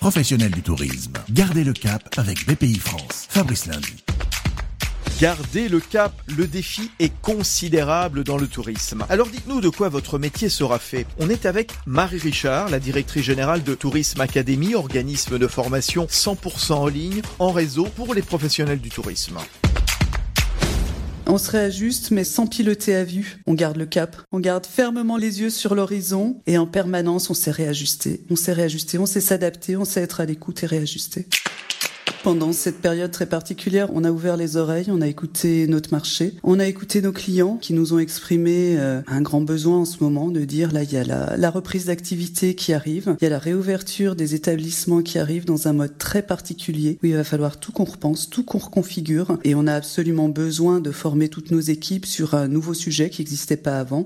Professionnels du tourisme, gardez le cap avec BPI France. Fabrice Lundi. Gardez le cap, le défi est considérable dans le tourisme. Alors dites-nous de quoi votre métier sera fait. On est avec Marie Richard, la directrice générale de Tourisme Academy, organisme de formation 100% en ligne, en réseau pour les professionnels du tourisme. On se réajuste, mais sans piloter à vue. On garde le cap. On garde fermement les yeux sur l'horizon et en permanence, on s'est réajusté. On s'est réajusté, on sait s'adapter, on sait être à l'écoute et réajuster. Pendant cette période très particulière, on a ouvert les oreilles, on a écouté notre marché, on a écouté nos clients qui nous ont exprimé euh, un grand besoin en ce moment de dire là il y a la, la reprise d'activité qui arrive, il y a la réouverture des établissements qui arrive dans un mode très particulier où il va falloir tout qu'on repense, tout qu'on reconfigure et on a absolument besoin de former toutes nos équipes sur un nouveau sujet qui n'existait pas avant.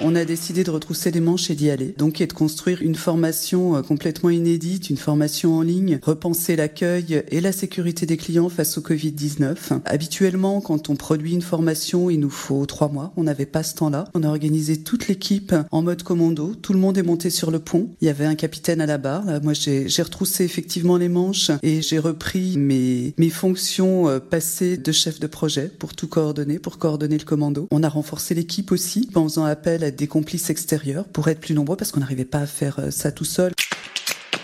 On a décidé de retrousser les manches et d'y aller. Donc, et de construire une formation euh, complètement inédite, une formation en ligne, repenser l'accueil et la sécurité des clients face au Covid-19. Habituellement, quand on produit une formation, il nous faut trois mois. On n'avait pas ce temps-là. On a organisé toute l'équipe en mode commando. Tout le monde est monté sur le pont. Il y avait un capitaine à la barre. moi, j'ai retroussé effectivement les manches et j'ai repris mes, mes fonctions euh, passées de chef de projet pour tout coordonner, pour coordonner le commando. On a renforcé l'équipe aussi en faisant appel des complices extérieurs pour être plus nombreux parce qu'on n'arrivait pas à faire euh, ça tout seul.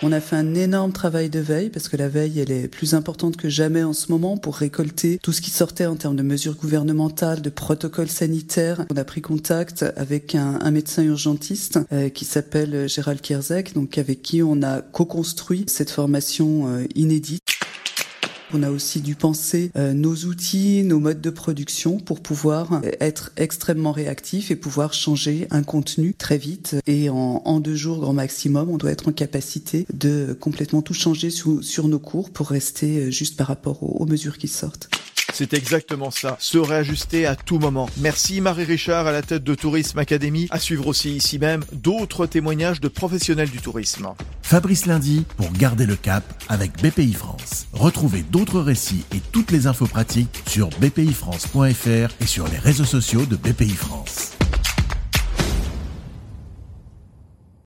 On a fait un énorme travail de veille parce que la veille, elle est plus importante que jamais en ce moment pour récolter tout ce qui sortait en termes de mesures gouvernementales, de protocoles sanitaires. On a pris contact avec un, médecin urgentiste euh, qui s'appelle Gérald Kierzek, donc avec qui on a co-construit cette formation euh, inédite. On a aussi dû penser euh, nos outils, nos modes de production pour pouvoir euh, être extrêmement réactifs et pouvoir changer un contenu très vite. Et en, deux jours grand maximum, on doit être en capacité de complètement tout changer sur, nos cours pour rester euh, juste par rapport aux mesures qui sortent. C'est exactement ça, se réajuster à tout moment. Merci Marie Richard à la tête de Tourisme Academy. À suivre aussi ici même d'autres témoignages de professionnels du tourisme. Fabrice Lundi pour garder le cap avec BPI France. Retrouvez d'autres récits et toutes les infos pratiques sur bpifrance.fr et sur les réseaux sociaux de BPI France.